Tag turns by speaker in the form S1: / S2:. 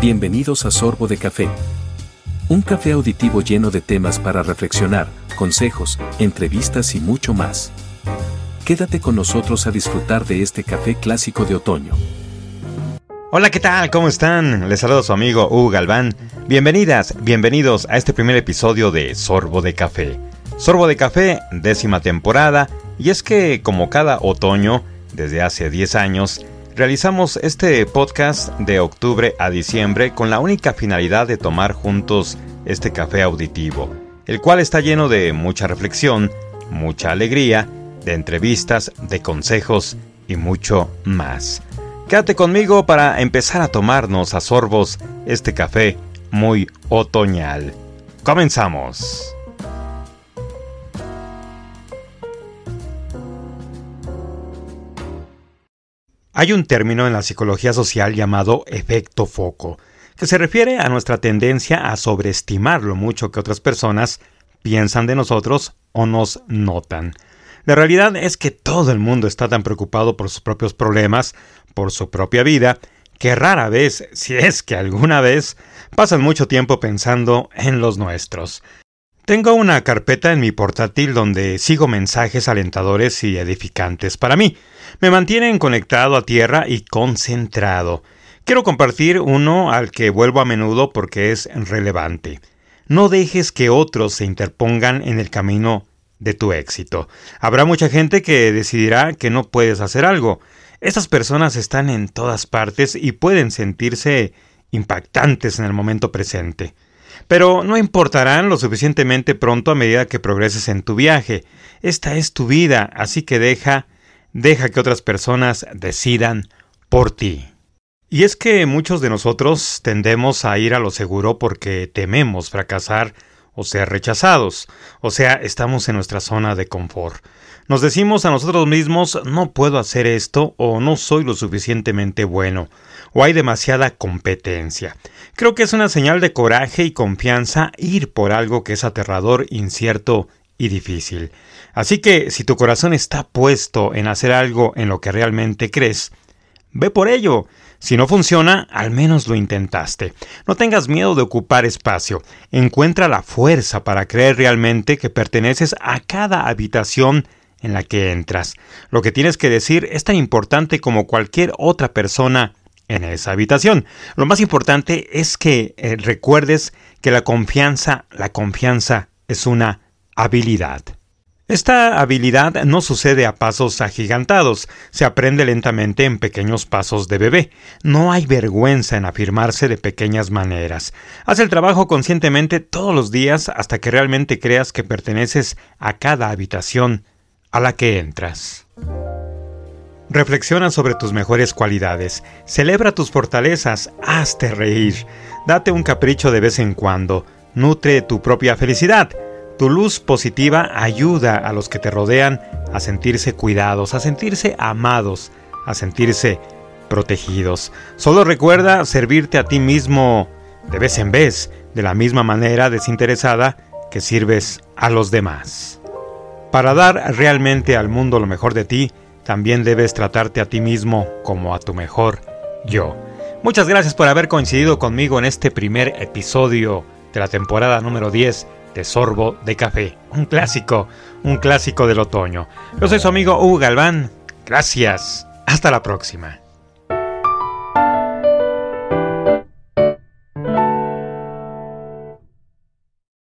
S1: Bienvenidos a Sorbo de Café. Un café auditivo lleno de temas para reflexionar, consejos, entrevistas y mucho más. Quédate con nosotros a disfrutar de este café clásico de otoño.
S2: Hola, ¿qué tal? ¿Cómo están? Les saludo a su amigo Hugo Galván. Bienvenidas, bienvenidos a este primer episodio de Sorbo de Café. Sorbo de Café, décima temporada, y es que como cada otoño, desde hace 10 años, realizamos este podcast de octubre a diciembre con la única finalidad de tomar juntos este café auditivo, el cual está lleno de mucha reflexión, mucha alegría, de entrevistas, de consejos y mucho más. Quédate conmigo para empezar a tomarnos a sorbos este café muy otoñal. Comenzamos. Hay un término en la psicología social llamado efecto foco, que se refiere a nuestra tendencia a sobreestimar lo mucho que otras personas piensan de nosotros o nos notan. La realidad es que todo el mundo está tan preocupado por sus propios problemas, por su propia vida, que rara vez, si es que alguna vez, pasan mucho tiempo pensando en los nuestros. Tengo una carpeta en mi portátil donde sigo mensajes alentadores y edificantes para mí. Me mantienen conectado a tierra y concentrado. Quiero compartir uno al que vuelvo a menudo porque es relevante. No dejes que otros se interpongan en el camino de tu éxito. Habrá mucha gente que decidirá que no puedes hacer algo. Estas personas están en todas partes y pueden sentirse impactantes en el momento presente. Pero no importarán lo suficientemente pronto a medida que progreses en tu viaje. Esta es tu vida, así que deja, deja que otras personas decidan por ti. Y es que muchos de nosotros tendemos a ir a lo seguro porque tememos fracasar o ser rechazados, o sea, estamos en nuestra zona de confort. Nos decimos a nosotros mismos no puedo hacer esto o no soy lo suficientemente bueno, o hay demasiada competencia. Creo que es una señal de coraje y confianza ir por algo que es aterrador, incierto y difícil. Así que si tu corazón está puesto en hacer algo en lo que realmente crees, ve por ello. Si no funciona, al menos lo intentaste. No tengas miedo de ocupar espacio. Encuentra la fuerza para creer realmente que perteneces a cada habitación en la que entras. Lo que tienes que decir es tan importante como cualquier otra persona en esa habitación. Lo más importante es que eh, recuerdes que la confianza, la confianza es una habilidad. Esta habilidad no sucede a pasos agigantados, se aprende lentamente en pequeños pasos de bebé. No hay vergüenza en afirmarse de pequeñas maneras. Haz el trabajo conscientemente todos los días hasta que realmente creas que perteneces a cada habitación a la que entras. Reflexiona sobre tus mejores cualidades, celebra tus fortalezas, hazte reír, date un capricho de vez en cuando, nutre tu propia felicidad. Tu luz positiva ayuda a los que te rodean a sentirse cuidados, a sentirse amados, a sentirse protegidos. Solo recuerda servirte a ti mismo de vez en vez, de la misma manera desinteresada que sirves a los demás. Para dar realmente al mundo lo mejor de ti, también debes tratarte a ti mismo como a tu mejor yo. Muchas gracias por haber coincidido conmigo en este primer episodio de la temporada número 10 de Sorbo de Café, un clásico, un clásico del otoño. Yo soy su amigo Hugo Galván. Gracias. Hasta la próxima.